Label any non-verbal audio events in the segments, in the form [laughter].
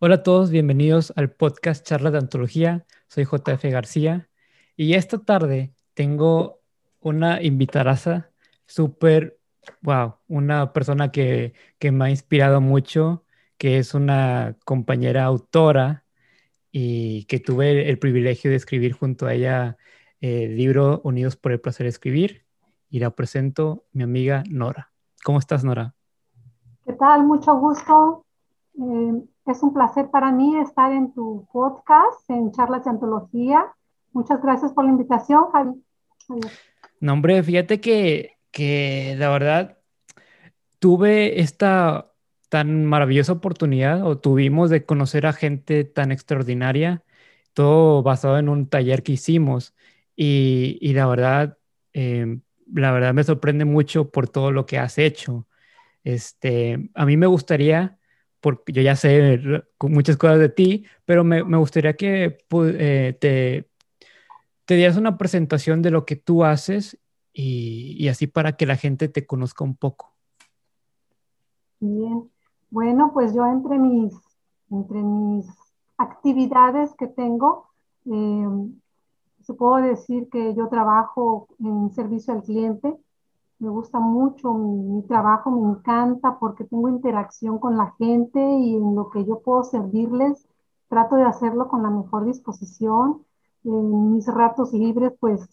Hola a todos, bienvenidos al podcast Charlas de Antología. Soy JF García y esta tarde tengo una invitaraza súper, wow, una persona que, que me ha inspirado mucho, que es una compañera autora y que tuve el, privilegio de escribir junto a ella el libro Unidos por el Placer de Escribir. Y la presento mi amiga Nora. ¿Cómo estás, Nora? ¿Qué tal? Mucho gusto. Eh, es un placer para mí estar en tu podcast, en Charlas de Antología. Muchas gracias por la invitación, Javi. No, hombre, fíjate que, que la verdad tuve esta tan maravillosa oportunidad o tuvimos de conocer a gente tan extraordinaria, todo basado en un taller que hicimos y, y la verdad, eh, la verdad me sorprende mucho por todo lo que has hecho. Este, a mí me gustaría, porque yo ya sé muchas cosas de ti, pero me, gustaría que eh, te, te dieras una presentación de lo que tú haces y, y así para que la gente te conozca un poco. Bien, bueno, pues yo entre mis, entre mis actividades que tengo, eh, se puedo decir que yo trabajo en servicio al cliente. Me gusta mucho mi, trabajo, me encanta porque tengo interacción con la gente y en lo que yo puedo servirles, trato de hacerlo con la mejor disposición. En mis ratos libres, pues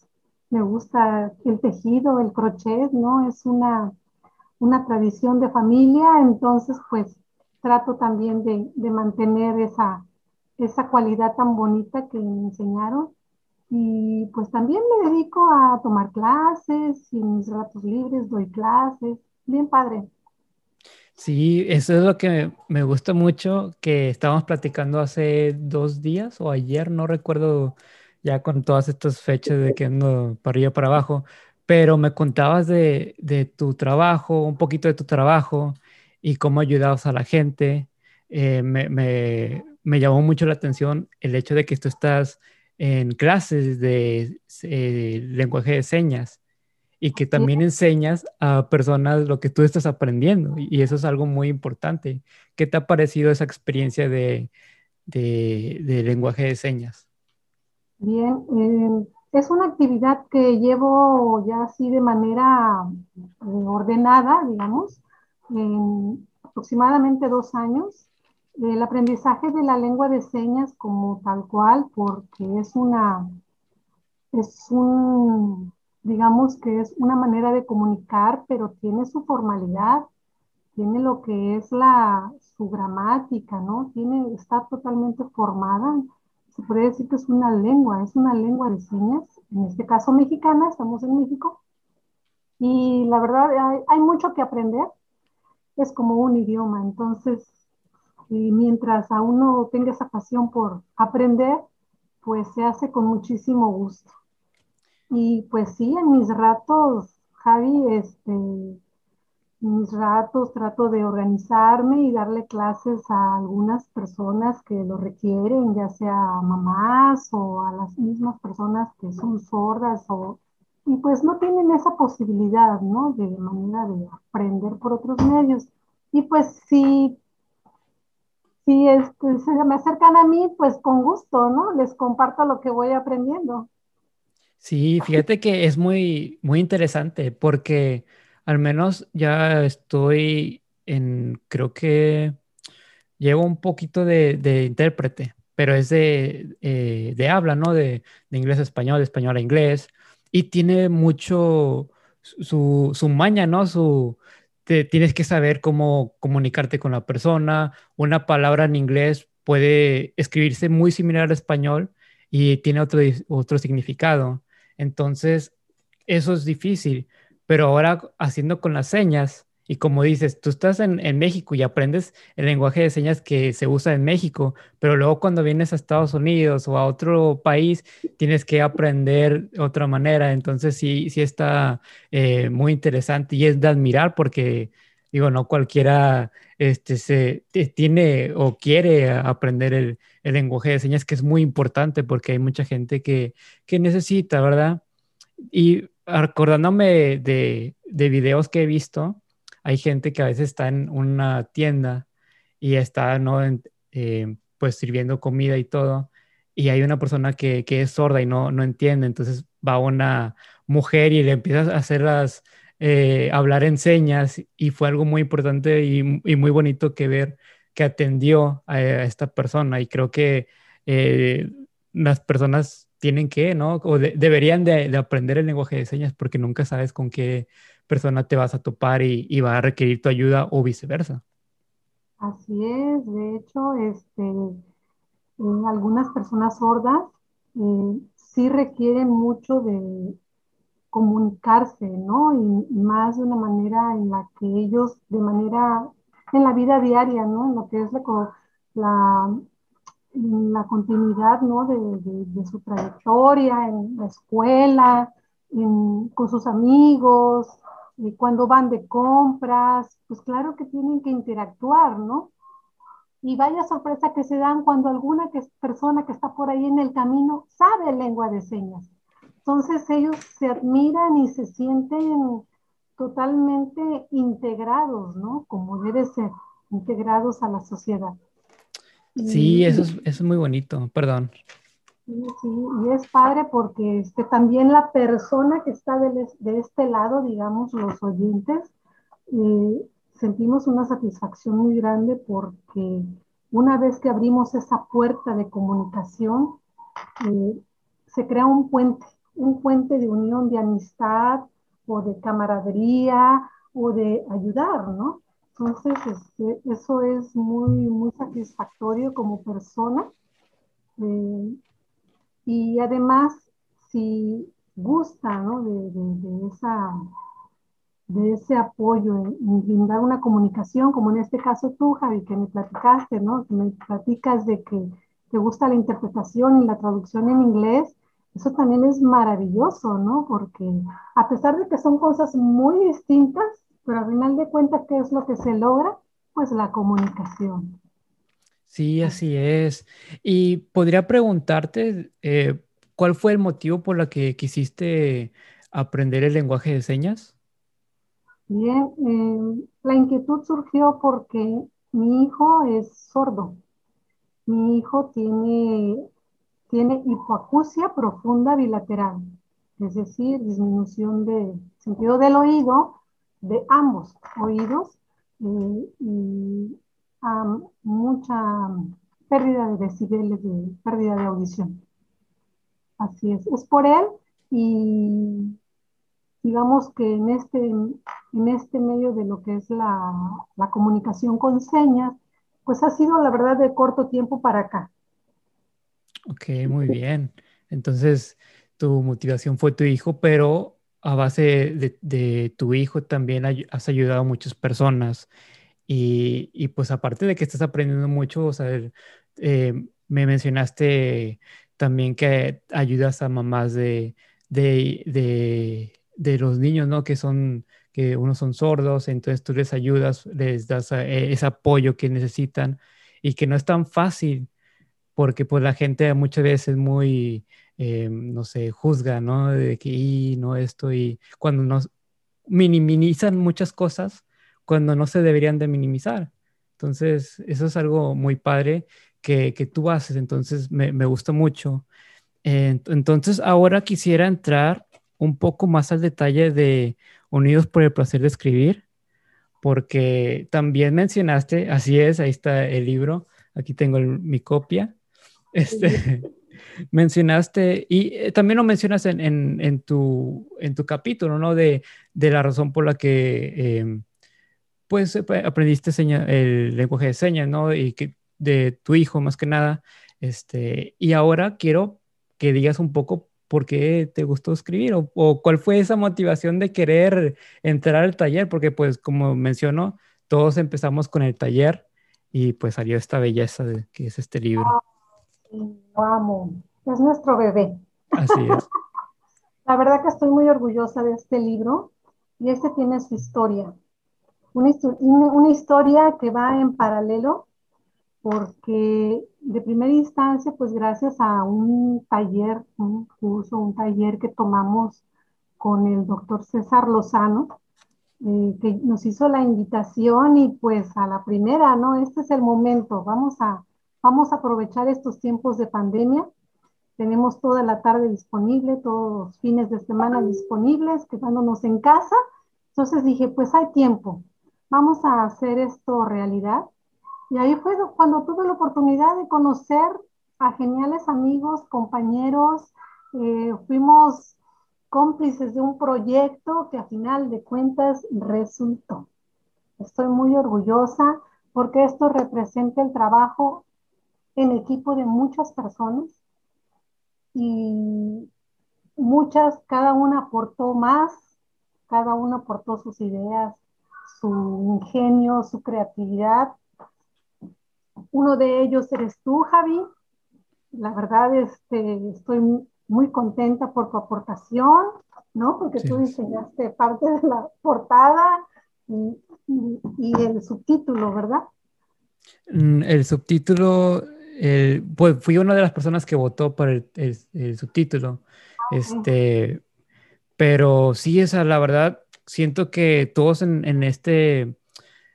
me gusta el tejido, el crochet, ¿no? Es una, una tradición de familia, entonces pues trato también de, de mantener esa, esa cualidad tan bonita que me enseñaron. Y pues también me dedico a tomar clases y en mis ratos libres doy clases. Bien padre. Sí, eso es lo que me gusta mucho, que estábamos platicando hace dos días o ayer, no recuerdo ya con todas estas fechas de que ando para arriba para abajo, pero me contabas de, de tu trabajo, un poquito de tu trabajo y cómo ayudabas a la gente. Eh, me, me, me, llamó mucho la atención el hecho de que tú estás en clases de eh, lenguaje de señas y que también enseñas a personas lo que tú estás aprendiendo y eso es algo muy importante. ¿Qué te ha parecido esa experiencia de, de, de lenguaje de señas? Bien, eh, es una actividad que llevo ya así de manera eh, ordenada, digamos, en aproximadamente dos años el aprendizaje de la lengua de señas como tal cual, porque es una, es un, digamos que es una manera de comunicar, pero tiene su formalidad, tiene lo que es la, su gramática, ¿no? Tiene, está totalmente formada. Se puede decir que es una lengua, es una lengua de señas, en este caso mexicana, estamos en México. Y la verdad, hay, hay mucho que aprender. Es como un idioma, entonces y mientras a uno tenga esa pasión por aprender, pues se hace con muchísimo gusto. Y pues sí, en mis ratos, Javi, este, mis ratos trato de organizarme y darle clases a algunas personas que lo requieren, ya sea mamás o a las mismas personas que son sordas o, y pues no tienen esa posibilidad, ¿no? De manera de aprender por otros medios. Y pues sí, si este, se me acercan a mí, pues con gusto, ¿no? Les comparto lo que voy aprendiendo. Sí, fíjate que es muy, muy interesante porque al menos ya estoy en, creo que llevo un poquito de, intérprete, pero es de, eh, de habla, ¿no? De, de, inglés a español, de español a inglés, y tiene mucho su, su maña, ¿no? Su, tienes que saber cómo comunicarte con la persona. Una palabra en inglés puede escribirse muy similar al español y tiene otro, otro significado. Entonces, eso es difícil, pero ahora haciendo con las señas, y como dices, tú estás en, México y aprendes el lenguaje de señas que se usa en México, pero luego cuando vienes a Estados Unidos o a otro país, tienes que aprender otra manera. Entonces sí, sí está eh, muy interesante y es de admirar porque, digo, no cualquiera este, se, tiene o quiere aprender el, lenguaje de señas, que es muy importante porque hay mucha gente que, que necesita, ¿verdad? Y acordándome de, de videos que he visto, hay gente que a veces está en una tienda y está, ¿no? eh, pues sirviendo comida y todo, y hay una persona que, es sorda y no, no entiende, entonces va una mujer y le empieza a hacerlas eh, hablar en señas y fue algo muy importante y, muy bonito que ver que atendió a, esta persona y creo que eh, las personas tienen que, ¿no? O deberían de, de, aprender el lenguaje de señas porque nunca sabes con qué persona te vas a topar y, va a requerir tu ayuda o viceversa. Así es, de hecho, este, algunas personas sordas eh, sí requieren mucho de comunicarse, ¿no? Y, más de una manera en la que ellos, de manera, en la vida diaria, ¿no? En lo que es la, la, continuidad, ¿no? De, su trayectoria en la escuela, con sus amigos, y cuando van de compras, pues claro que tienen que interactuar, ¿no? Y vaya sorpresa que se dan cuando alguna que, persona que está por ahí en el camino sabe lengua de señas. Entonces ellos se admiran y se sienten totalmente integrados, ¿no? Como debe ser, integrados a la sociedad. Sí, eso es, eso es muy bonito, perdón. Sí, sí, y es padre porque este, también la persona que está de, de este lado, digamos, los oyentes, eh, sentimos una satisfacción muy grande porque una vez que abrimos esa puerta de comunicación, eh, se crea un puente, un puente de unión, de amistad o de camaradería o de ayudar, ¿no? Entonces, este, eso es muy, muy satisfactorio como persona. Eh, y además, si gusta ¿no? de, de, esa, de ese apoyo en, brindar una comunicación, como en este caso tú, Javi, que me platicaste, ¿no? que me platicas de que te gusta la interpretación y la traducción en inglés, eso también es maravilloso, ¿no? Porque a pesar de que son cosas muy distintas, pero al final de cuentas, ¿qué es lo que se logra? Pues la comunicación. Sí, así es. Y podría preguntarte, eh, ¿cuál fue el motivo por el que quisiste aprender el lenguaje de señas? Bien, eh, la inquietud surgió porque mi hijo es sordo. Mi hijo tiene, tiene hipoacusia profunda bilateral, es decir, disminución de sentido del oído de ambos oídos eh, y mucha pérdida de decibeles, de pérdida de audición. Así es, es por él y digamos que en este, en este medio de lo que es la, comunicación con señas, pues ha sido la verdad de corto tiempo para acá. Ok, muy bien. Entonces, tu motivación fue tu hijo, pero a base de tu hijo también has ayudado a muchas personas y, y, pues aparte de que estás aprendiendo mucho, o eh, me mencionaste también que ayudas a mamás de, de, de, de, los niños, ¿no? Que son, que unos son sordos, entonces tú les ayudas, les das eh, ese apoyo que necesitan y que no es tan fácil porque pues la gente muchas veces muy, eh, no sé, juzga, ¿no? De que, y no esto, y cuando nos minimizan muchas cosas, cuando no se deberían de minimizar. Entonces, eso es algo muy padre que, que tú haces, entonces me, me gusta mucho. entonces, ahora quisiera entrar un poco más al detalle de Unidos por el placer de escribir, porque también mencionaste, así es, ahí está el libro, aquí tengo mi copia. [laughs] Este, [laughs] mencionaste, y eh, también lo mencionas en, en, en, tu, en tu capítulo, ¿no? De, de la razón por la que em, pues eh, aprendiste el lenguaje de señas, ¿no? Y que de tu hijo más que nada. Este, y ahora quiero que digas un poco por qué te gustó escribir o, cuál fue esa motivación de querer entrar al taller, porque pues como menciono, todos empezamos con el taller y pues salió esta belleza de, que es este libro. lo amo, es nuestro bebé. Así es. [laughs] La verdad que estoy muy orgullosa de este libro y este tiene su historia una, historia que va en paralelo porque de primera instancia, pues gracias a un taller, un curso, un taller que tomamos con el doctor César Lozano, eh, que nos hizo la invitación y pues a la primera, ¿no? Este es el momento, vamos a, vamos a aprovechar estos tiempos de pandemia. Tenemos toda la tarde disponible, todos los fines de semana disponibles, quedándonos en casa. Entonces dije, pues hay tiempo, vamos a hacer esto realidad. Y ahí fue cuando tuve la oportunidad de conocer a geniales amigos, compañeros, eh, fuimos cómplices de un proyecto que a final de cuentas resultó. Estoy muy orgullosa porque esto representa el trabajo en equipo de muchas personas y muchas, cada una aportó más, cada una aportó sus ideas, su ingenio, su creatividad. Uno de ellos eres tú, Javi. La verdad, este, estoy muy contenta por tu aportación, ¿no? Porque tú diseñaste parte de la portada y, el subtítulo, ¿verdad? Mm, el subtítulo, pues fui una de las personas que votó por el, subtítulo. Ah, este, pero sí, esa, la verdad, siento que todos en, este,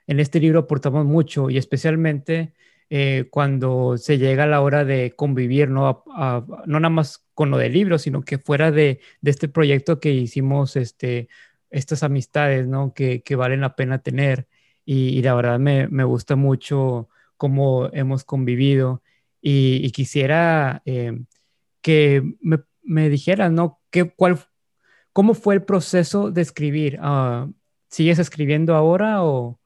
en este libro aportamos mucho y especialmente eh, cuando se llega a la hora de convivir, ¿no? no nada más con lo del libro, sino que fuera de, este proyecto que hicimos, este, estas amistades, ¿no? Que, valen la pena tener. Y, la verdad me, gusta mucho cómo hemos convivido. Y, quisiera eh, que me, me dijeras, ¿no? ¿Qué, cuál, ¿Cómo fue el proceso de escribir? Ah, ¿Sigues escribiendo ahora o,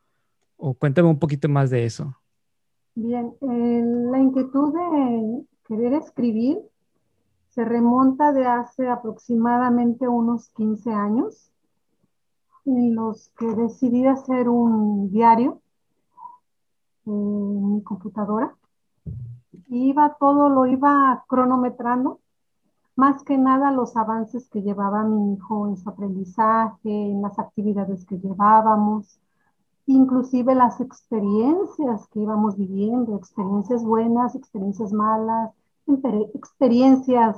o cuéntame un poquito más de eso? Bien, la inquietud de querer escribir se remonta de hace aproximadamente unos 15 años, en los que decidí hacer un diario en mi computadora. Iba todo, lo iba cronometrando, más que nada los avances que llevaba mi hijo en su aprendizaje, en las actividades que llevábamos, inclusive las experiencias que íbamos viviendo, experiencias buenas, experiencias malas, experiencias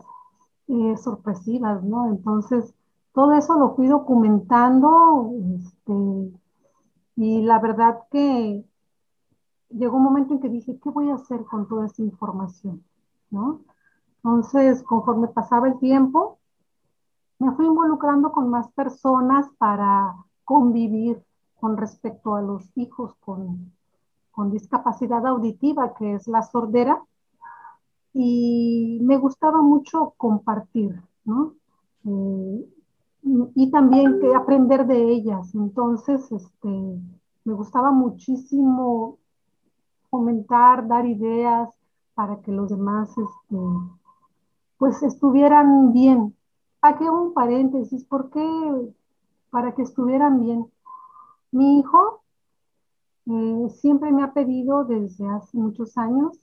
eh, sorpresivas, ¿no? Entonces, todo eso lo fui documentando este, y la verdad que llegó un momento en que dije, ¿qué voy a hacer con toda esa información? ¿No? Entonces, conforme pasaba el tiempo, me fui involucrando con más personas para convivir con respecto a los hijos con, discapacidad auditiva, que es la sordera, y me gustaba mucho compartir, ¿no? Eh, y también que aprender de ellas. Entonces, este, me gustaba muchísimo comentar, dar ideas para que los demás, este, pues, estuvieran bien. Aquí un paréntesis, ¿por qué? Para que estuvieran bien. Mi hijo eh, siempre me ha pedido desde hace muchos años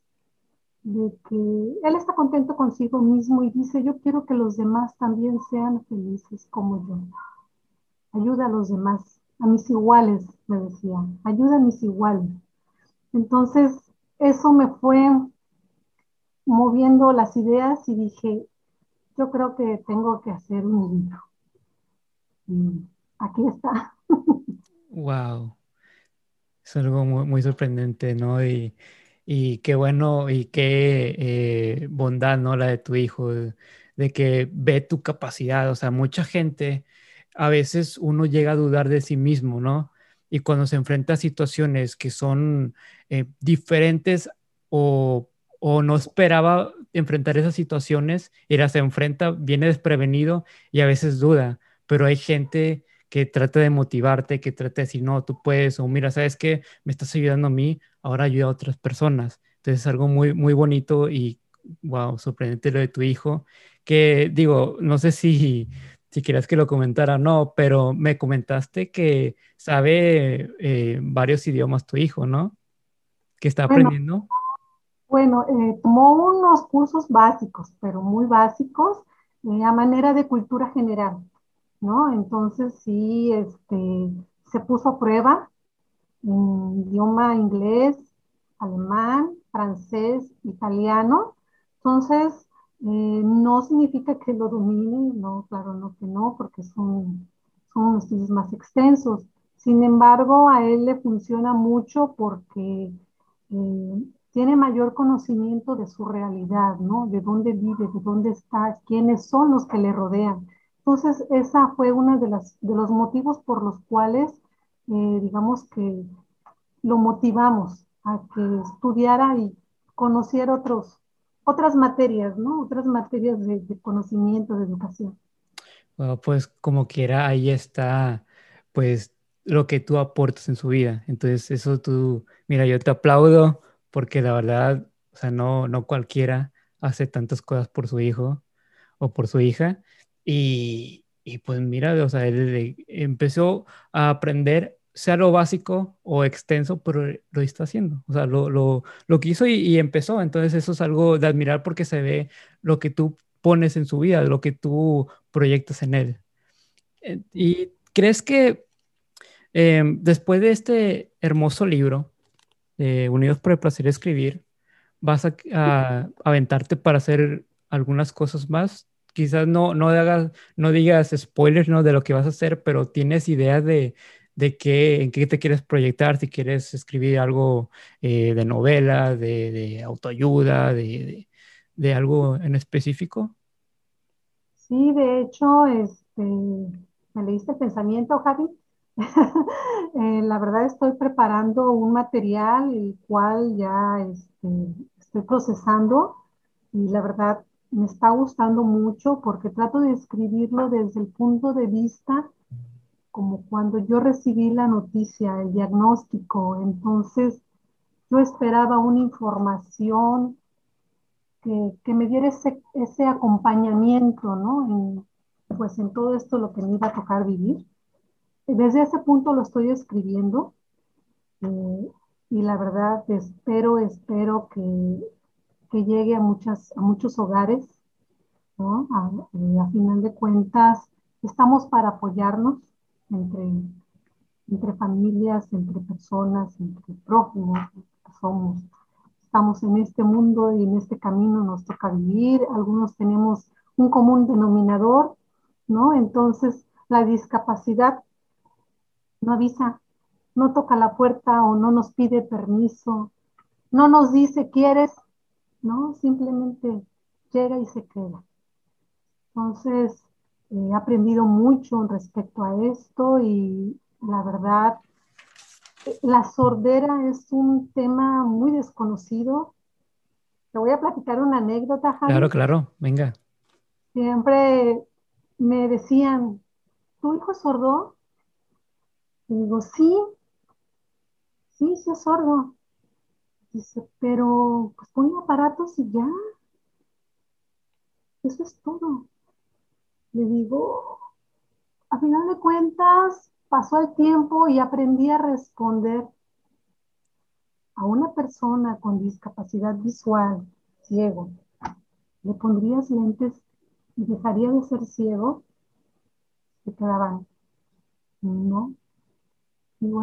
de que él está contento consigo mismo y dice, yo quiero que los demás también sean felices como yo. Ayuda a los demás, a mis iguales, me decía, ayuda a mis iguales. Entonces, eso me fue moviendo las ideas y dije, yo creo que tengo que hacer un libro. Y aquí está. Wow. Es algo muy, sorprendente, ¿no? Y, qué bueno y qué eh, bondad, ¿no? La de tu hijo, de, que ve tu capacidad. O sea, mucha gente, a veces uno llega a dudar de sí mismo, ¿no? Y cuando se enfrenta a situaciones que son eh, diferentes o, o no esperaba enfrentar esas situaciones, y se enfrenta, viene desprevenido y a veces duda, pero hay gente que trate de motivarte, que trate de decir, no, tú puedes, o mira, ¿sabes qué? Me estás ayudando a mí, ahora ayuda a otras personas. Entonces es algo muy, muy bonito y, wow, sorprendente lo de tu hijo, que digo, no sé si, si quieras que lo comentara o no, pero me comentaste que sabe eh, varios idiomas tu hijo, ¿no? Que está aprendiendo. Bueno, eh, tomó unos cursos básicos, pero muy básicos, eh, a manera de cultura general. ¿no? Entonces sí, este, se puso a prueba en idioma inglés, alemán, francés, italiano. Entonces, eh, no significa que lo domine, no, claro, no que no, porque son, son estudios más extensos. Sin embargo, a él le funciona mucho porque eh, tiene mayor conocimiento de su realidad, ¿no? De dónde vive, de dónde está, quiénes son los que le rodean. Entonces, esa fue una de, las, de los motivos por los cuales, eh, digamos que lo motivamos a que estudiara y conociera otros, otras materias, ¿no? Otras materias de, conocimiento, de educación. Bueno, pues como quiera, ahí está, pues lo que tú aportas en su vida. Entonces, eso tú, mira, yo te aplaudo porque la verdad, o sea, no, no cualquiera hace tantas cosas por su hijo o por su hija. Y, y pues mira, o sea, él empezó a aprender, sea lo básico o extenso, pero lo está haciendo. O sea, lo, lo, lo que y, empezó. Entonces eso es algo de admirar porque se ve lo que tú pones en su vida, lo que tú proyectas en él. Eh, ¿Y crees que eh, después de este hermoso libro, eh, Unidos por el Placer de Escribir, vas a, aventarte para hacer algunas cosas más? Quizás no, no, digas spoilers ¿no? de lo que vas a hacer, pero tienes ideas de, de qué, en qué te quieres proyectar, si quieres escribir algo eh, de novela, de, autoayuda, de, de, de, algo en específico. Sí, de hecho, este, me leíste el pensamiento, Javi. [laughs] eh, la verdad estoy preparando un material el cual ya este, estoy procesando y la verdad me está gustando mucho porque trato de escribirlo desde el punto de vista como cuando yo recibí la noticia, el diagnóstico. Entonces, yo esperaba una información que, que me diera ese, acompañamiento, ¿no? En, pues en todo esto lo que me iba a tocar vivir. Desde ese punto lo estoy escribiendo eh, y la verdad espero, espero que, que llegue a, muchas, a muchos hogares, ¿no? A, eh, final de cuentas, estamos para apoyarnos entre, entre familias, entre personas, entre prójimos, somos. Estamos en este mundo y en este camino nos toca vivir, algunos tenemos un común denominador, ¿no? Entonces, la discapacidad no avisa, no toca la puerta o no nos pide permiso, no nos dice quieres, ¿no? Simplemente llega y se queda. Entonces, eh, he aprendido mucho respecto a esto y la verdad, la sordera es un tema muy desconocido. Te voy a platicar una anécdota, Javi. Claro, claro, venga. Siempre me decían, ¿tu hijo es sordo? Digo, sí, sí, sí es sordo. Dice, pero pues pon aparatos y ya. Eso es todo. Le digo, a final de cuentas, pasó el tiempo y aprendí a responder a una persona con discapacidad visual, ciego. ¿Le pondrías lentes y dejaría de ser ciego? Se quedaban, no.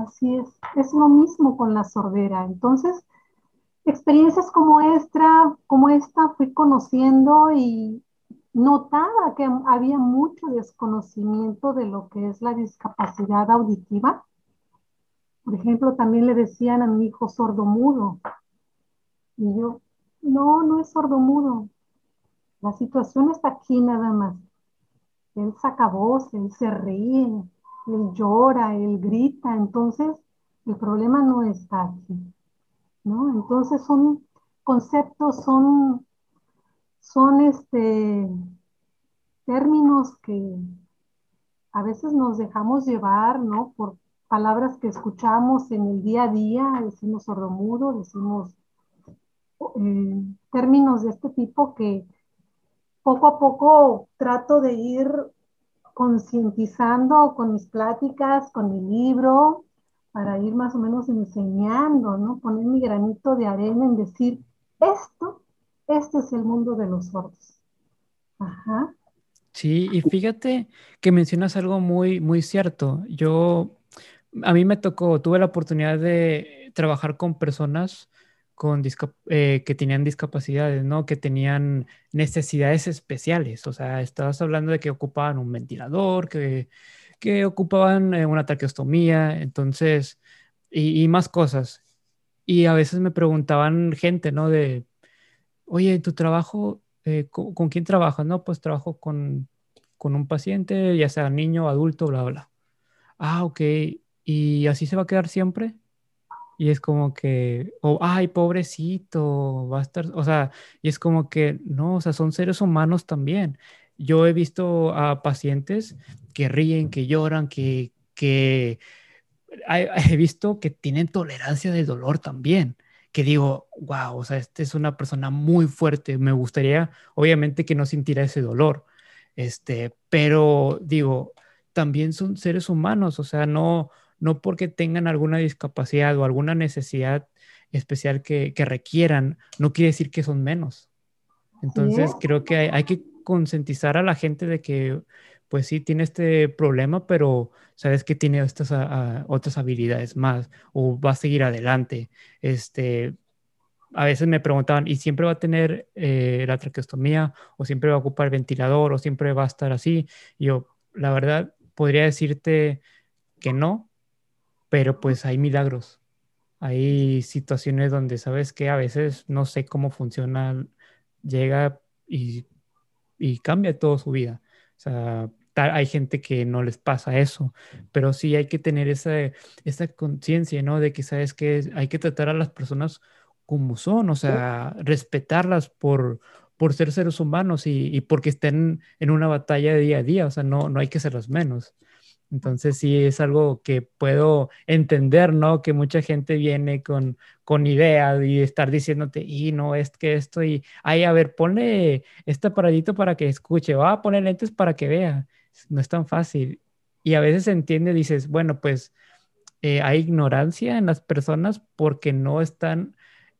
Así es. Es lo mismo con la sordera. Entonces, experiencias como esta, como esta fui conociendo y notaba que había mucho desconocimiento de lo que es la discapacidad auditiva. Por ejemplo, también le decían a mi hijo sordomudo. Y yo, no, no es sordomudo. La situación está aquí nada más. Él saca voz, él se ríe, él llora, él grita. Entonces, el problema no está aquí. ¿no? Entonces son conceptos, son, son este, términos que a veces nos dejamos llevar, ¿no? Por palabras que escuchamos en el día a día, decimos sordomudo, decimos eh, términos de este tipo que poco a poco trato de ir concientizando con mis pláticas, con mi libro, para ir más o menos enseñando, ¿no? Poner mi granito de arena en decir, esto, este es el mundo de los sordos. Ajá. Sí, y fíjate que mencionas algo muy, muy cierto. Yo, a mí me tocó, tuve la oportunidad de trabajar con personas con eh, que tenían discapacidades, ¿no? Que tenían necesidades especiales. O sea, estabas hablando de que ocupaban un ventilador, que que ocupaban eh, una traqueostomía, entonces, y, y, más cosas. y a veces me preguntaban gente, ¿no? De, oye, ¿tu trabajo, eh, ¿con, ¿con, quién trabajas? No, pues trabajo con, con un paciente, ya sea niño, adulto, bla, bla. Ah, ok. ¿Y así se va a quedar siempre? Y es como que, oh, ay, pobrecito, va a estar, o sea, y es como que, no, o sea, son seres humanos también. Yo he visto a pacientes que ríen, que lloran, que, que [laughs] he visto que tienen tolerancia del dolor también, que digo, wow, o sea, esta es una persona muy fuerte, me gustaría, obviamente, que no sintiera ese dolor, este, pero digo, también son seres humanos, o sea, no, no porque tengan alguna discapacidad o alguna necesidad especial que, que requieran, no quiere decir que son menos. Entonces, creo que hay, hay que concientizar a la gente de que pues sí, tiene este problema, pero sabes que tiene estas otras habilidades más o va a seguir adelante. Este, a veces me preguntaban, ¿y siempre va a tener eh, la traqueostomía o siempre va a ocupar ventilador o siempre va a estar así? Y yo, la verdad, podría decirte que no, pero pues hay milagros. Hay situaciones donde sabes que a veces no sé cómo funciona, llega y, y cambia toda su vida. O sea, hay gente que no les pasa eso, pero sí hay que tener esa, esa conciencia, ¿no? De que sabes que hay que tratar a las personas como son, o sea, respetarlas por, por ser seres humanos y, porque estén en una batalla de día a día, o sea, no, no hay que serlas menos. Entonces sí es algo que puedo entender, ¿no? Que mucha gente viene con, con ideas y estar diciéndote, y no, es que esto, y, ay, a ver, ponle este paradito para que escuche, va a poner lentes para que vea no es tan fácil. Y a veces entiende, dices, bueno, pues eh, hay ignorancia en las personas porque no están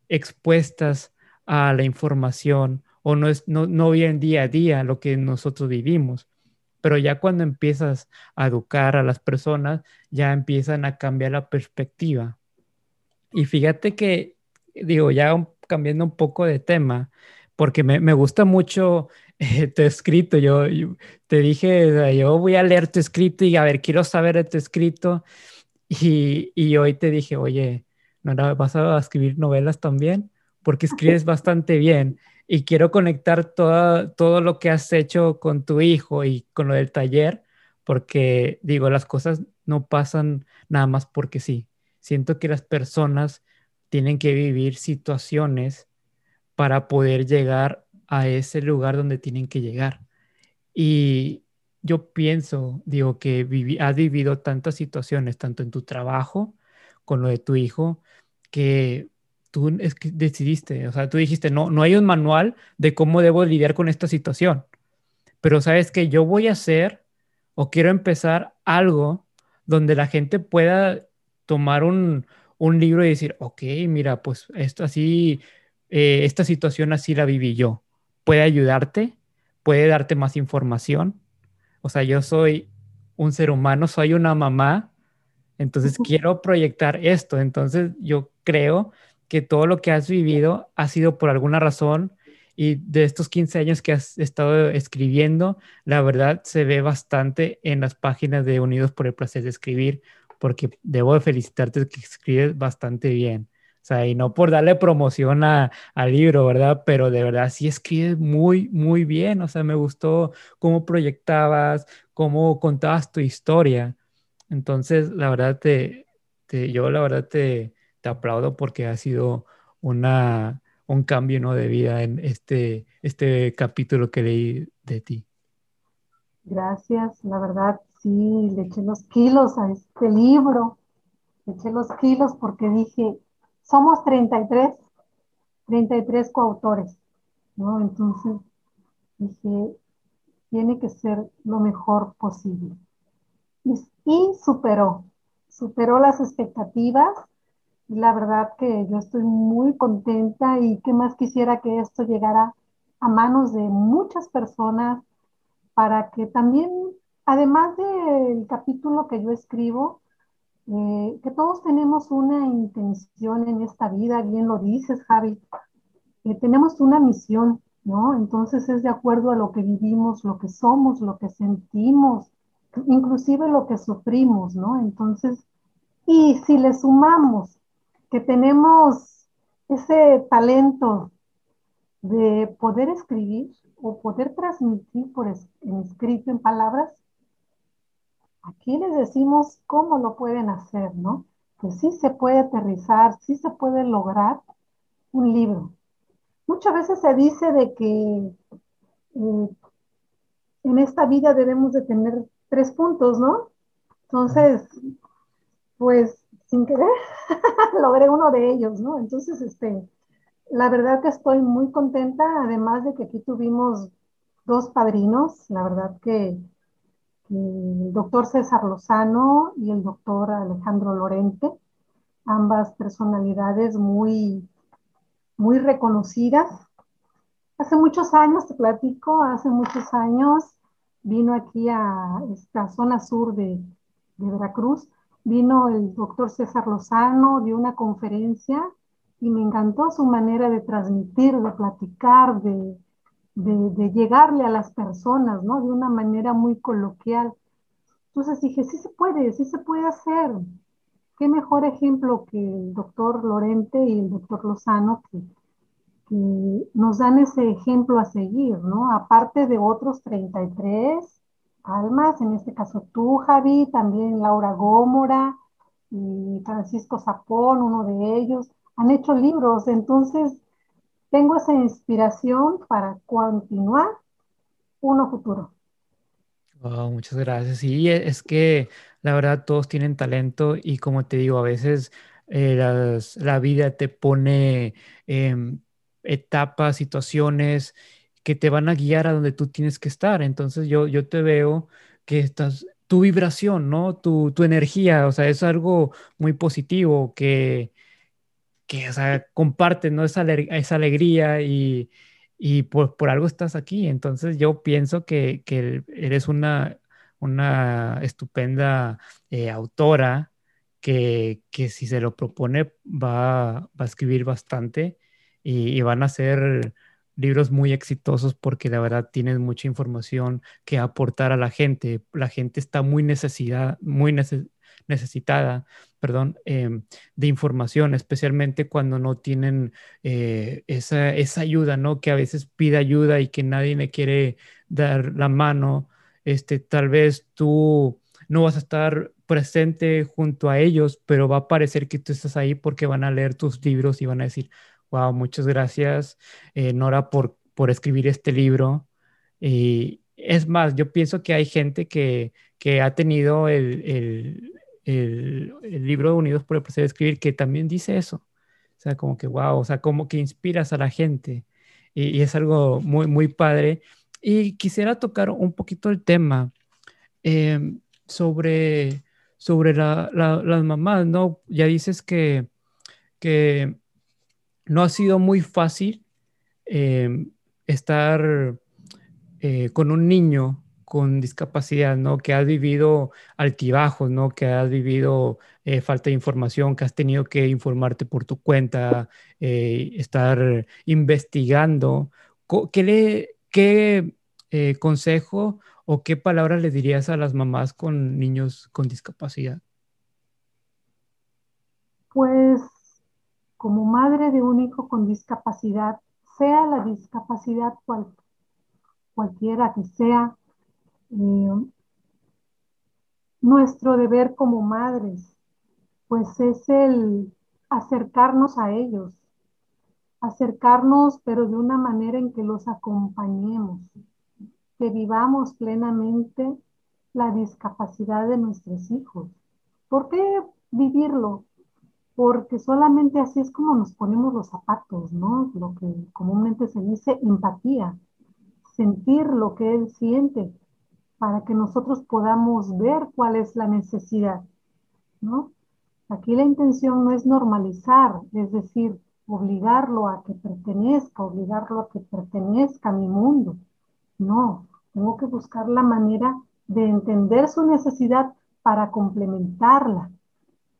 expuestas a la información o no, es, no, no día a día lo que nosotros vivimos. Pero ya cuando empiezas a educar a las personas, ya empiezan a cambiar la perspectiva. Y fíjate que, digo, ya cambiando un poco de tema, porque me, me gusta mucho [laughs] tu escrito. Yo, te dije, yo voy a leer tu escrito y a ver, quiero saber de tu escrito. Y, y hoy te dije, oye, ¿no vas a escribir novelas también? Porque escribes bastante bien y quiero conectar todo, todo lo que has hecho con tu hijo y con lo del taller, porque digo, las cosas no pasan nada más porque sí. Siento que las personas tienen que vivir situaciones para poder llegar a ese lugar donde tienen que llegar. Y yo pienso, digo, que viví, has vivido tantas situaciones, tanto en tu trabajo, con lo de tu hijo, que tú es que decidiste, o sea, tú dijiste, no, no hay un manual de cómo debo lidiar con esta situación, pero sabes que yo voy a hacer o quiero empezar algo donde la gente pueda tomar un, un libro y decir, ok, mira, pues esto así, eh, esta situación así la viví yo puede ayudarte, puede darte más información. O sea, yo soy un ser humano, soy una mamá, entonces quiero proyectar esto. Entonces yo creo que todo lo que has vivido ha sido por alguna razón y de estos 15 años que has estado escribiendo, la verdad se ve bastante en las páginas de Unidos por el Placer de Escribir, porque debo de felicitarte que escribes bastante bien. O sea, y no por darle promoción al libro, ¿verdad? Pero de verdad sí escribes muy, muy bien. O sea, me gustó cómo proyectabas, cómo contabas tu historia. Entonces, la verdad, te, yo la verdad te, te aplaudo porque ha sido una, un cambio ¿no? de vida en este, este capítulo que leí de ti. Gracias, la verdad, sí, le eché los kilos a este libro, le eché los kilos porque dije, somos 33, 33 coautores, ¿no? Entonces, dije, tiene que ser lo mejor posible. Y, superó, superó las expectativas. La verdad que yo estoy muy contenta y qué más quisiera que esto llegara a manos de muchas personas para que también, además del capítulo que yo escribo, eh, que todos tenemos una intención en esta vida, bien lo dices, Javi, eh, tenemos una misión, ¿no? Entonces es de acuerdo a lo que vivimos, lo que somos, lo que sentimos, inclusive lo que sufrimos, ¿no? Entonces, y si le sumamos que tenemos ese talento de poder escribir o poder transmitir por en escrito, en palabras, aquí les decimos cómo lo pueden hacer, ¿no? Que sí se puede aterrizar, sí se puede lograr un libro. Muchas veces se dice de que eh, en esta vida debemos de tener tres puntos, ¿no? Entonces, pues sin querer, [laughs] logré uno de ellos, ¿no? Entonces, este, la verdad que estoy muy contenta, además de que aquí tuvimos dos padrinos, la verdad que, el doctor César Lozano y el doctor Alejandro Lorente, ambas personalidades muy, muy reconocidas. Hace muchos años, te platico, hace muchos años vino aquí a esta zona sur de, de Veracruz, vino el doctor César Lozano, dio una conferencia y me encantó su manera de transmitir, de platicar, de, llegarle a las personas, ¿no? De una manera muy coloquial. Entonces dije, sí se puede, sí se puede hacer. Qué mejor ejemplo que el doctor Lorente y el doctor Lozano que, que nos dan ese ejemplo a seguir, ¿no? Aparte de otros 33 almas, en este caso tú, Javi, también Laura Gómora y Francisco Zapón, uno de ellos han hecho libros, entonces tengo esa inspiración para continuar uno futuro. muchas gracias. Sí, es que la verdad todos tienen talento y como te digo, a veces eh, la vida te pone em, etapas, situaciones que te van a guiar a donde tú tienes que estar. Entonces yo, yo te veo que estás, tu vibración, ¿no? Tu, tu energía, o sea, es algo muy positivo que, que, o sea, comparten, ¿no? Esa, esa alegría y, y por, por, algo estás aquí. Entonces yo pienso que, que eres una, una estupenda eh, autora que, que, si se lo propone va, a escribir bastante y, van a ser libros muy exitosos porque la verdad tienen mucha información que aportar a la gente. La gente está muy, necesidad, muy necesitada perdón, em, de información, especialmente cuando no tienen eh, esa, esa, ayuda, ¿no? Que a veces pide ayuda y que nadie le quiere dar la mano. Este, tal vez tú no vas a estar presente junto a ellos, pero va a parecer que tú estás ahí porque van a leer tus libros y van a decir, wow, muchas gracias, eh, Nora, por, por escribir este libro. Y es más, yo pienso que hay gente que, que ha tenido el, el, libro Unidos por el placer de escribir, que también dice eso. O sea, como que, wow, o sea, como que inspiras a la gente. Y, es algo muy, muy padre. Y quisiera tocar un poquito el tema em, sobre, sobre las mamás, ¿no? Ya dices que, que no ha sido muy fácil em, estar eh, con un niño con discapacidad, ¿no? Que has vivido altibajos, ¿no? Que has vivido eh, falta de información, que has tenido que informarte por tu cuenta, eh, estar investigando. ¿Qué, le, qué eh, consejo o qué palabras le dirías a las mamás con niños con discapacidad? Pues como madre de un hijo con discapacidad, sea la discapacidad cual, cualquiera que sea, eh, nuestro deber como madres, pues es el acercarnos a ellos, acercarnos pero de una manera en que los acompañemos, que vivamos plenamente la discapacidad de nuestros hijos. ¿Por qué vivirlo? Porque solamente así es como nos ponemos los zapatos, ¿no? Lo que comúnmente se dice empatía, sentir lo que él siente, para que nosotros podamos ver cuál es la necesidad, ¿no? Aquí la intención no es normalizar, es decir, obligarlo a que pertenezca, obligarlo a que pertenezca a mi mundo. No, tengo que buscar la manera de entender su necesidad para complementarla.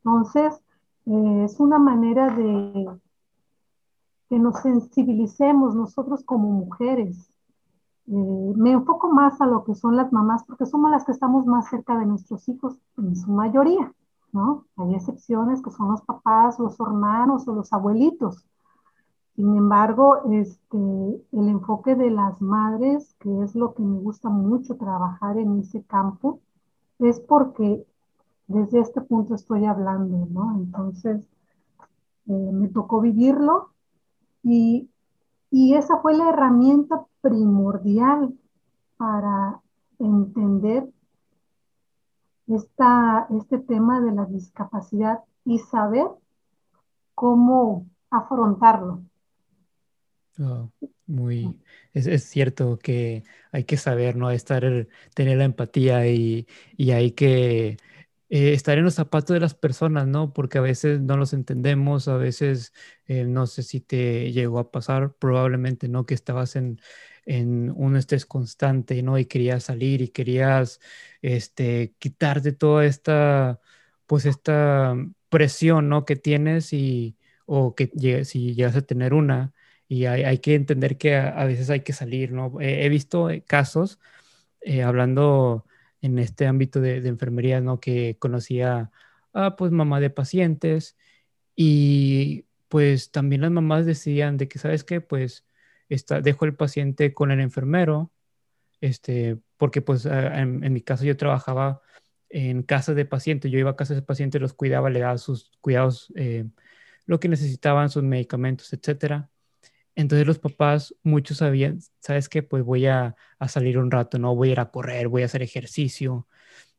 Entonces, eh, es una manera de que nos sensibilicemos nosotros como mujeres, eh, me enfoco más a lo que son las mamás porque somos las que estamos más cerca de nuestros hijos en su mayoría. ¿no? Hay excepciones que son los papás, los hermanos o los abuelitos. Sin embargo, este, el enfoque de las madres, que es lo que me gusta mucho trabajar en ese campo, es porque desde este punto estoy hablando, ¿no? Entonces, eh, me tocó vivirlo y, y esa fue la herramienta primordial para entender esta, este tema de la discapacidad y saber cómo afrontarlo. Oh, muy, es, cierto que hay que saber, ¿no? Estar, tener la empatía y, y hay que eh, estar en los zapatos de las personas, ¿no? Porque a veces no los entendemos, a veces eh, no sé si te llegó a pasar, probablemente no, que estabas en, en un estrés constante, ¿no? Y querías salir y querías este, quitarte toda esta, pues esta presión, ¿no? Que tienes y, o que si llegas a tener una, y hay, que entender que a, veces hay que salir, ¿no? he visto eh, casos, eh, hablando en este ámbito de, enfermería, ¿no? Que conocía a, pues, mamá de pacientes y pues también las mamás decían de que, ¿sabes qué? Pues dejo el paciente con el enfermero, este, porque pues en, mi caso yo trabajaba en casa de pacientes, yo iba a casa de pacientes, los cuidaba, le daba sus cuidados, eh, lo que necesitaban, sus medicamentos, etcétera. Entonces los papás, muchos sabían, ¿sabes qué? Pues voy a, salir un rato, ¿no? Voy a ir a correr, voy a hacer ejercicio.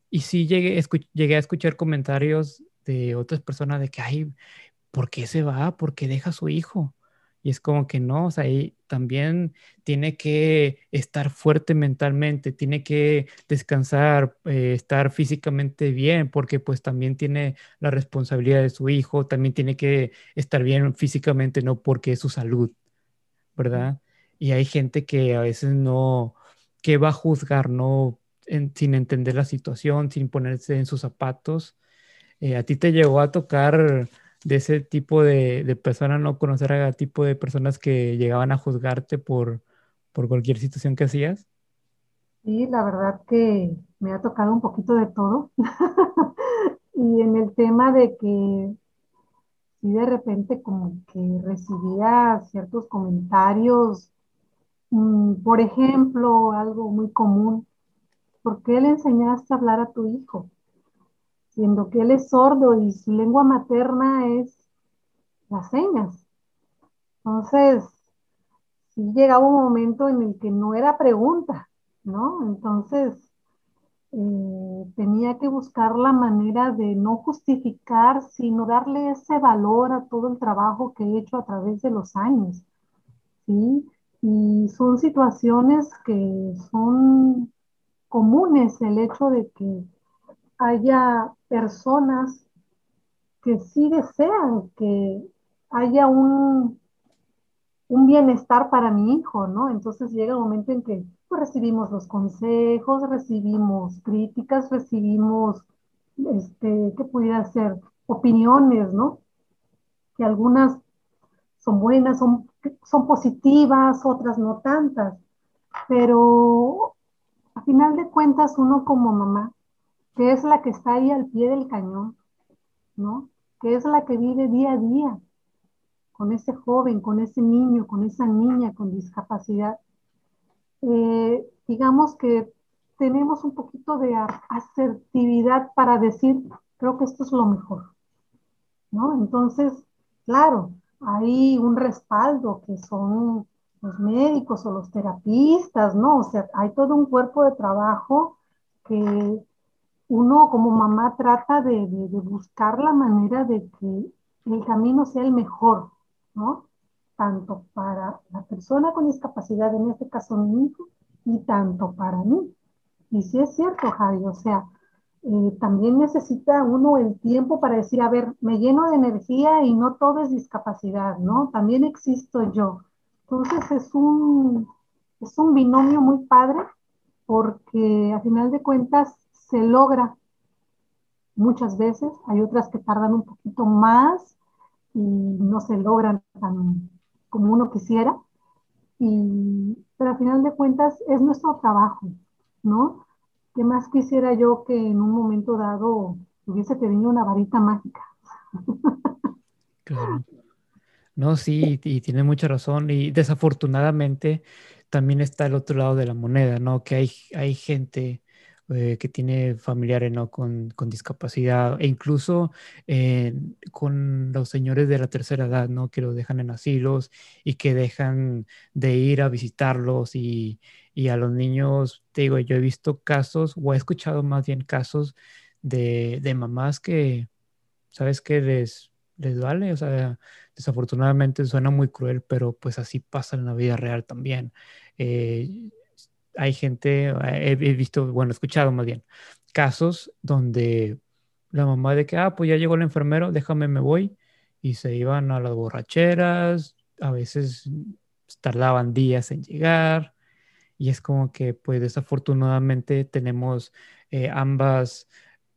Y sí llegué, llegué a escuchar comentarios de otras personas de que, ay, ¿por qué se va? ¿Por qué deja a su hijo? Y es como que no, o sea, ahí también tiene que estar fuerte mentalmente, tiene que descansar, eh, estar físicamente bien, porque pues también tiene la responsabilidad de su hijo, también tiene que estar bien físicamente, no porque es su salud, ¿verdad? Y hay gente que a veces no, que va a juzgar, ¿no? sin entender la situación, sin ponerse en sus zapatos. Eh, ¿A ti te llegó a tocar de ese tipo de, de personas, no conocer a tipo de personas que llegaban a juzgarte por, por cualquier situación que hacías? Sí, la verdad que me ha tocado un poquito de todo. [laughs] y en el tema de que si de repente como que recibía ciertos comentarios, mm, por ejemplo, algo muy común, ¿por qué le enseñaste a hablar a tu hijo? siendo que él es sordo y su lengua materna es las señas. Entonces, sí llegaba un momento en el que no era pregunta, ¿no? Entonces, eh, tenía que buscar la manera de no justificar, sino darle ese valor a todo el trabajo que he hecho a través de los años, ¿sí? Y son situaciones que son comunes, el hecho de que haya personas que sí desean que haya un, un bienestar para mi hijo, ¿no? Entonces llega un momento en que pues, recibimos los consejos, recibimos críticas, recibimos, este, ¿qué pudiera ser? Opiniones, ¿no? Que algunas son buenas, son, son positivas, otras no tantas, pero a final de cuentas uno como mamá que es la que está ahí al pie del cañón, ¿no? Que es la que vive día a día con ese joven, con ese niño, con esa niña con discapacidad. Eh, digamos que tenemos un poquito de asertividad para decir, creo que esto es lo mejor, ¿no? Entonces, claro, hay un respaldo que son los médicos o los terapistas, ¿no? O sea, hay todo un cuerpo de trabajo que uno como mamá trata de, buscar la manera de que el camino sea el mejor, ¿no? Tanto para la persona con discapacidad, en este caso mi hijo, y tanto para mí. Y sí es cierto, Javi, o sea, eh, también necesita uno el tiempo para decir, a ver, me lleno de energía y no todo es discapacidad, ¿no? También existo yo. Entonces es un, es un binomio muy padre porque a final de cuentas se logra muchas veces, hay otras que tardan un poquito más y no se logran tan como uno quisiera, y, pero al final de cuentas es nuestro trabajo, ¿no? ¿Qué más quisiera yo que en un momento dado hubiese tenido una varita mágica. [laughs] Claro. No, sí, y tiene mucha razón. Y desafortunadamente también está el otro lado de la moneda, ¿no? Que hay, hay gente eh, que tiene familiares, ¿no? Con, con discapacidad e incluso eh, con los señores de la tercera edad, ¿no? Que los dejan en asilos y que dejan de ir a visitarlos y, y a los niños, te digo, yo he visto casos o he escuchado más bien casos de, de mamás que, ¿sabes qué? Les, les duele, o sea, desafortunadamente suena muy cruel, pero pues así pasa en la vida real también. Eh, hay gente, he, visto, bueno, he escuchado más bien, casos donde la mamá de que, ah, pues ya llegó el enfermero, déjame, me voy, y se iban a las borracheras, a veces tardaban días en llegar, y es como que, pues desafortunadamente tenemos eh, ambas,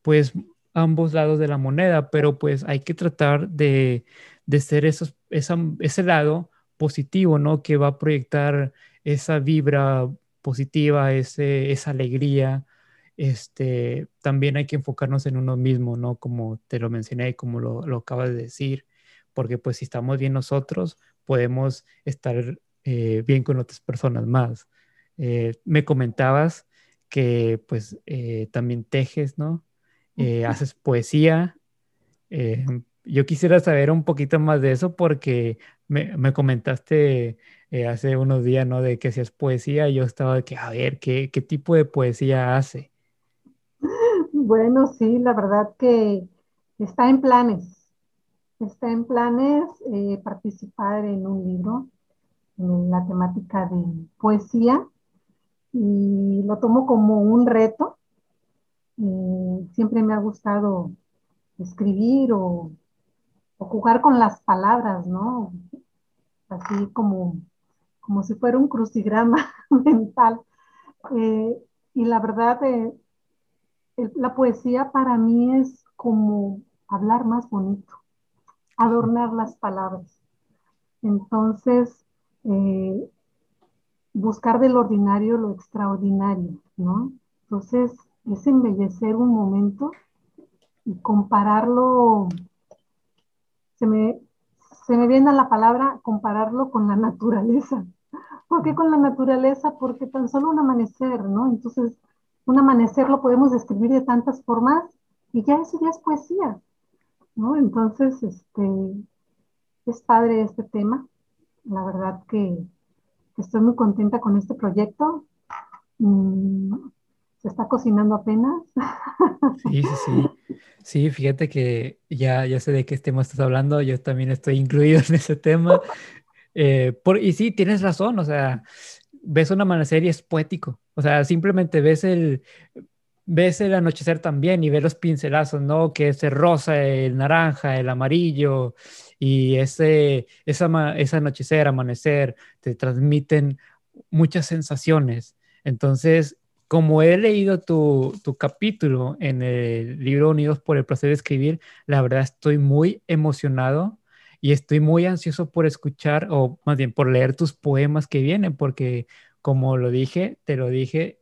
pues ambos lados de la moneda, pero pues hay que tratar de, de ser esos, ese lado positivo, ¿no? Que va a proyectar esa vibra positiva, ese, esa alegría. Este, también hay que enfocarnos en uno mismo, ¿no? Como te lo mencioné y como lo, lo acabas de decir, porque pues si estamos bien nosotros, podemos estar eh, bien con otras personas más. Eh, me comentabas que pues eh, también tejes, ¿no? Haces poesía. Eh, yo quisiera saber un poquito más de eso porque me, comentaste eh, hace unos días, ¿no? De que es poesía, yo estaba de que, a ver, ¿qué, qué tipo de poesía hace? Bueno, sí, la verdad que está en planes. Está en planes participar en un libro en la temática de poesía y lo tomo como un reto eh, siempre me ha gustado escribir o, jugar con las palabras, ¿no? Así como, como si fuera un crucigrama [laughs] mental. Eh, y la verdad, eh, la poesía para mí es como hablar más bonito, adornar las palabras. Entonces, buscar del ordinario lo extraordinario, ¿no? Entonces, es embellecer un momento y compararlo, se me, se me viene a la palabra compararlo con la naturaleza. ¿Por qué con la naturaleza? Porque tan solo un amanecer, ¿no? Entonces, un amanecer lo podemos describir de tantas formas y ya eso ya es poesía, ¿no? Entonces, este, es padre este tema. La verdad que, estoy muy contenta con este proyecto. Mm, está cocinando apenas. Sí, sí, sí. Sí, fíjate que ya, ya sé de qué tema estás hablando, yo también estoy incluido en ese tema. Eh, por, y sí, tienes razón, o sea, ves un amanecer y es poético, o sea, simplemente ves el, ves el anochecer también y ves los pincelazos, ¿no? Que ese rosa, el naranja, el amarillo y ese, esa, ese anochecer, amanecer, te transmiten muchas sensaciones. Entonces, como he leído tu, capítulo en el libro Unidos por el placer de escribir, la verdad estoy muy emocionado y estoy muy ansioso por escuchar, o más bien por leer tus poemas que vienen, porque como lo dije, te lo dije,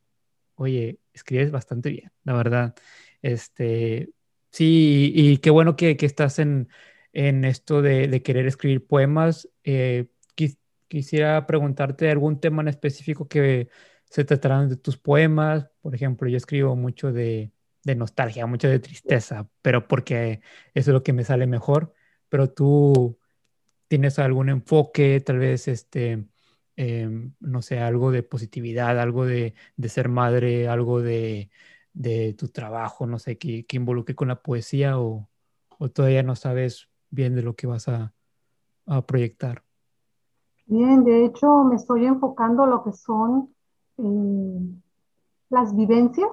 oye, escribes bastante bien, la verdad. Este, sí, y, qué bueno que, estás en, esto de, querer escribir poemas. Eh, quisiera preguntarte algún tema en específico que se tratarán de tus poemas. Por ejemplo, yo escribo mucho de, nostalgia, mucho de tristeza, pero porque eso es lo que me sale mejor. Pero tú tienes algún enfoque, tal vez, este, em, no sé, algo de positividad, algo de, ser madre, algo de, tu trabajo, no sé, que, que involucre con la poesía o, todavía no sabes bien de lo que vas a, a proyectar. Bien, de hecho me estoy enfocando lo que son las vivencias.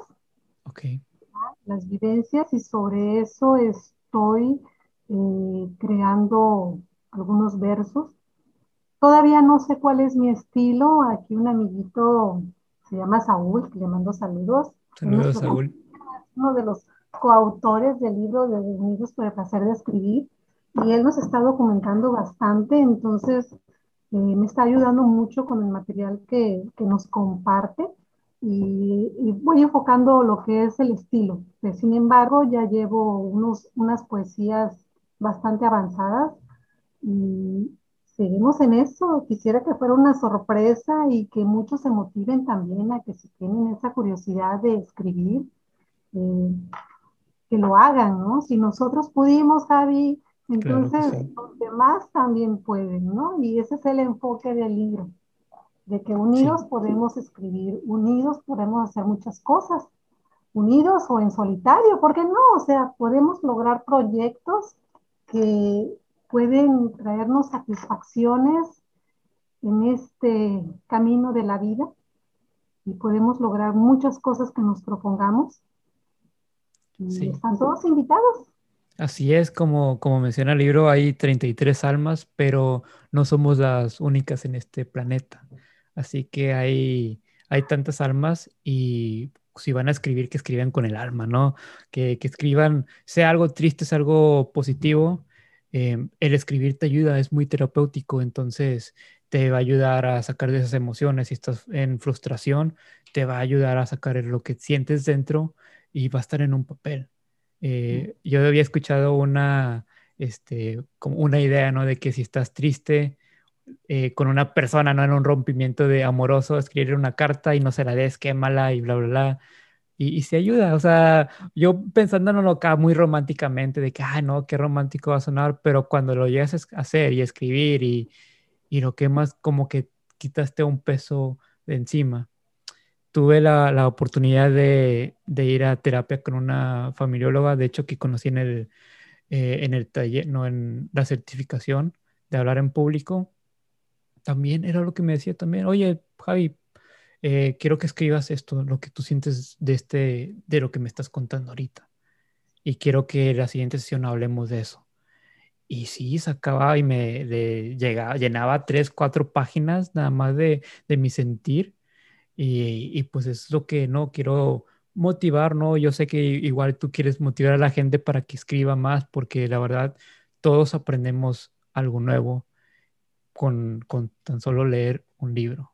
Las vivencias y sobre eso estoy eh, creando algunos versos. Todavía no sé cuál es mi estilo. Aquí un amiguito se llama Saúl, que le mando saludos. Saludos, Saúl. Uno de los coautores del libro de Unidos por el placer de escribir. Y él nos está documentando bastante, entonces eh, me está ayudando mucho con el material que, que nos comparte. y, voy enfocando lo que es el estilo. Pero, sin embargo, ya llevo unos, unas poesías bastante avanzadas y seguimos en eso. Quisiera que fuera una sorpresa y que muchos se motiven también a que si tienen esa curiosidad de escribir, eh, que lo hagan, ¿no? Si nosotros pudimos, Javi, entonces los demás también pueden, ¿no? Y ese es el enfoque del libro, de que unidos podemos escribir, unidos podemos hacer muchas cosas, unidos o en solitario, ¿por qué no? O sea, podemos lograr proyectos que pueden traernos satisfacciones en este camino de la vida y podemos lograr muchas cosas que nos propongamos. Y están todos invitados. Así es, como, como menciona el libro, hay 33 almas, pero no somos las únicas en este planeta. Así que hay, hay tantas almas y si van a escribir, que escriban con el alma, ¿no? Que, que escriban, sea algo triste, sea algo positivo, Em, el escribir te ayuda, es muy terapéutico, entonces te va a ayudar a sacar de esas emociones. Si estás en frustración, te va a ayudar a sacar lo que sientes dentro y va a estar en un papel. Eh, yo había escuchado una, este, como una idea, ¿no? De que si estás triste eh, con una persona, ¿no? En un rompimiento de amoroso, escribir una carta y no se la des, quémala y bla, bla, bla y, se ayuda. O sea, yo pensándolo acá muy románticamente, de que, ay, no, qué romántico va a sonar, pero cuando lo llegas a hacer y escribir y, y lo más como que quitaste un peso de encima. Tuve la, la oportunidad de, de, ir a terapia con una familióloga, de hecho, que conocí en el, eh, en el taller, no en la certificación de hablar en público. También era lo que me decía también, oye, Javi, eh, quiero que escribas esto, lo que tú sientes de, este, de lo que me estás contando ahorita. Y quiero que la siguiente sesión hablemos de eso. Y sí, sacaba y me llegaba, llenaba tres, cuatro páginas nada más de, de mi sentir. Y, y, pues es lo que no quiero motivar, ¿no? Yo sé que igual tú quieres motivar a la gente para que escriba más, porque la verdad todos aprendemos algo nuevo con, con tan solo leer un libro.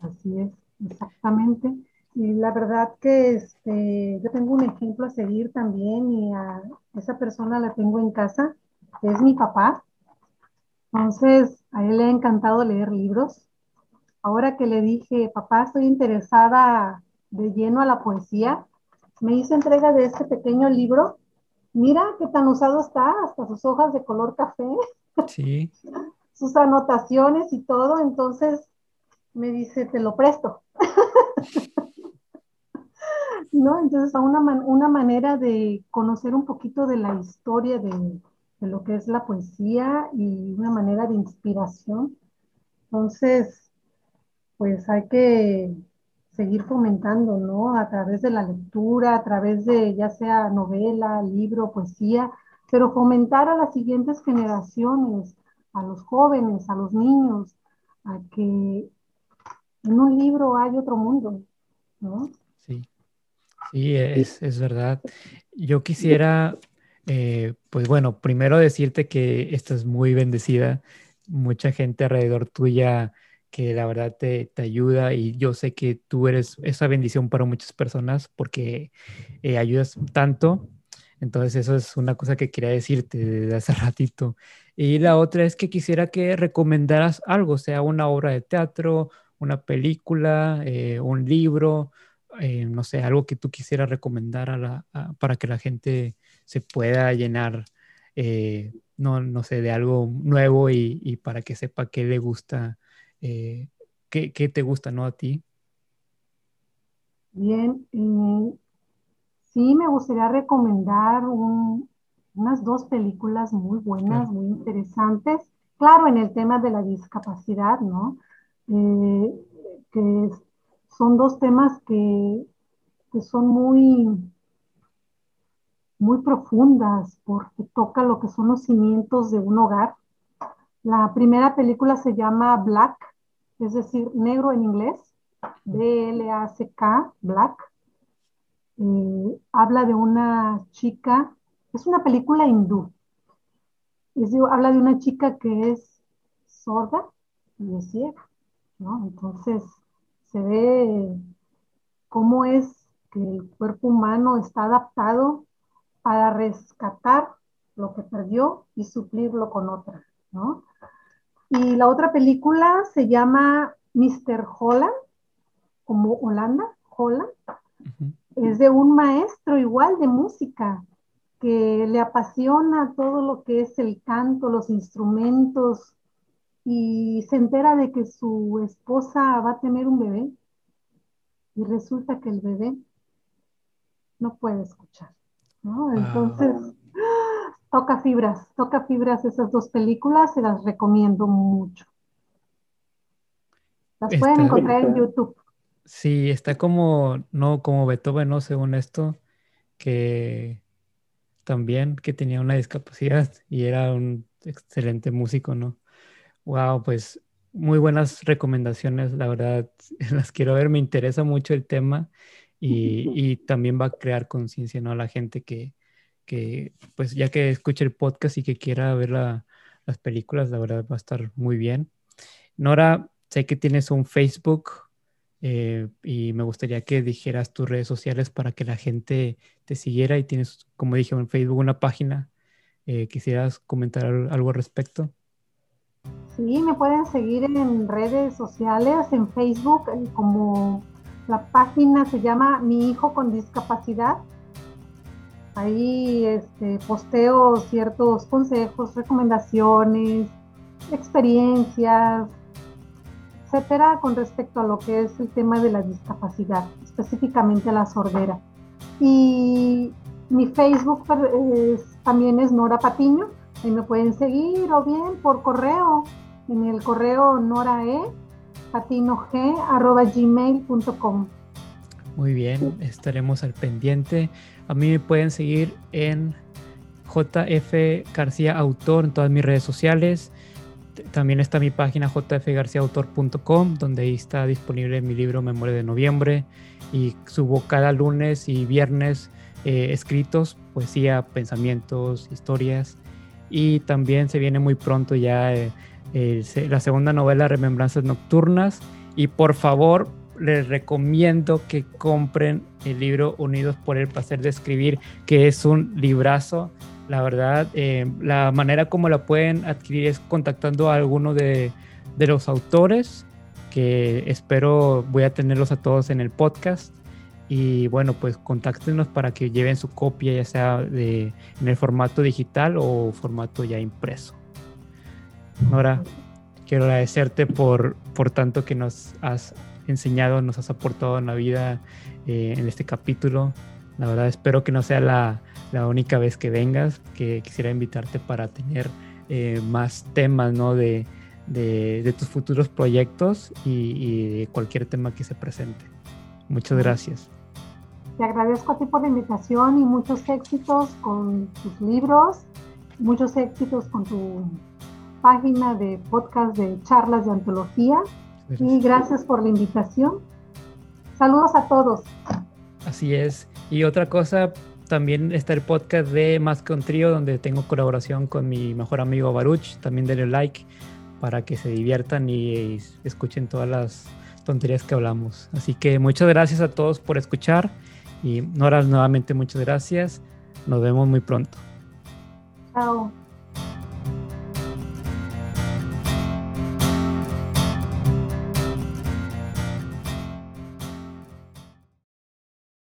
Así es, exactamente. Y la verdad que este, yo tengo un ejemplo a seguir también y a esa persona la tengo en casa, es mi papá. Entonces, a él le ha encantado leer libros. Ahora que le dije, papá, estoy interesada de lleno a la poesía, me hizo entrega de este pequeño libro. Mira qué tan usado está, hasta sus hojas de color café. Sí. [laughs] sus anotaciones y todo. Entonces, me dice, te lo presto. [laughs] ¿No? Entonces, una, una manera de conocer un poquito de la historia de, lo que es la poesía y una manera de inspiración. Entonces, pues hay que seguir fomentando, ¿no? A través de la lectura, a través de ya sea novela, libro, poesía, pero fomentar a las siguientes generaciones, a los jóvenes, a los niños, a que en un libro hay otro mundo, ¿no? Sí, sí, es, es verdad. Yo quisiera, eh, pues bueno, primero decirte que estás muy bendecida, mucha gente alrededor tuya que la verdad te, te, ayuda y yo sé que tú eres esa bendición para muchas personas porque eh, ayudas tanto. Entonces eso es una cosa que quería decirte desde hace [laughs] ratito. Y la otra es que quisiera que recomendaras algo, sea una obra de teatro, una película, eh, un libro, eh, no sé, algo que tú quisieras recomendar a la, para que la gente se pueda llenar, eh, no, no sé, de algo nuevo y, para que sepa qué le gusta, qué, qué, te gusta, ¿no? A ti. Bien, sí me gustaría recomendar unas dos películas muy buenas, muy interesantes. Claro, en el tema de la discapacidad, ¿no? Eh, que son dos temas que, son muy, muy profundas porque toca lo que son los cimientos de un hogar. La primera película se llama Black, es decir, negro en inglés, B-L-A-C-K, Black. Eh, habla de una chica, es una película hindú. habla de una chica que es sorda y es ciega. Entonces se ve cómo es que el cuerpo humano está adaptado para rescatar lo que perdió y suplirlo con otra, ¿no? Y la otra película se llama Mr. Holland, como Holanda, Holland. Es de un maestro igual de música que le apasiona todo lo que es el canto, los instrumentos, y se entera de que su esposa va a tener un bebé y resulta que el bebé no puede escuchar, ¿no? Entonces, toca fibras, toca fibras esas dos películas, se las recomiendo mucho. Las pueden encontrar en YouTube. Sí, está como, no, como Beethoven, ¿no? Según esto, que también que tenía una discapacidad y era un excelente músico, ¿no? Wow, pues muy buenas recomendaciones, la verdad, [laughs] las quiero ver, me interesa mucho el tema y, también va a crear conciencia, ¿no? A la gente que, que, pues ya que escuche el podcast y que quiera ver las películas, la verdad va a estar muy bien. Nora, sé que tienes un Facebook eh, y me gustaría que dijeras tus redes sociales para que la gente te siguiera y tienes, como dije, en Facebook una página. Eh, ¿Quisieras comentar algo al respecto? Sí, me pueden seguir en redes sociales, en Facebook, como la página se llama Mi Hijo con Discapacidad Ahí este, posteo ciertos consejos, recomendaciones, experiencias, etcétera, con respecto a lo que es el tema de la discapacidad, específicamente la sordera. Y mi Facebook también es Nora Patiño, ahí me pueden seguir o bien por correo, en el correo norae gmail.com. Muy bien, estaremos al pendiente. A mí me pueden seguir en JF García Autor en todas mis redes sociales. También está mi página jfgarciaautor.com, donde ahí está disponible mi libro Memoria de Noviembre. Y subo cada lunes y viernes eh, escritos, poesía, pensamientos, historias. Y también se viene muy pronto ya eh, la segunda novela, Remembranzas Nocturnas. Y por favor, les recomiendo que compren el libro Unidos por el placer de escribir, que es un librazo. La verdad, eh, la manera como la pueden adquirir es contactando a alguno de, los autores, que espero voy a tenerlos a todos en el podcast. Y bueno, pues contáctenos para que lleven su copia, ya sea de, en el formato digital o formato ya impreso. Nora, quiero agradecerte por, por tanto que nos has enseñado, nos has aportado en la vida eh, en este capítulo. La verdad espero que no sea la, única vez que vengas, que quisiera invitarte para tener eh, más temas ¿no? de, tus futuros proyectos y, cualquier tema que se presente. Muchas gracias. Te agradezco a ti por la invitación y muchos éxitos con tus libros, muchos éxitos con tu página de podcast de charlas de antología y gracias por la invitación. Saludos a todos. Así es. Y otra cosa, también está el podcast de Más que un trío, donde tengo colaboración con mi mejor amigo Baruch. También denle like para que se diviertan y escuchen todas las tonterías que hablamos. Así que muchas gracias a todos por escuchar. Y Nora, nuevamente muchas gracias. Nos vemos muy pronto. Chao.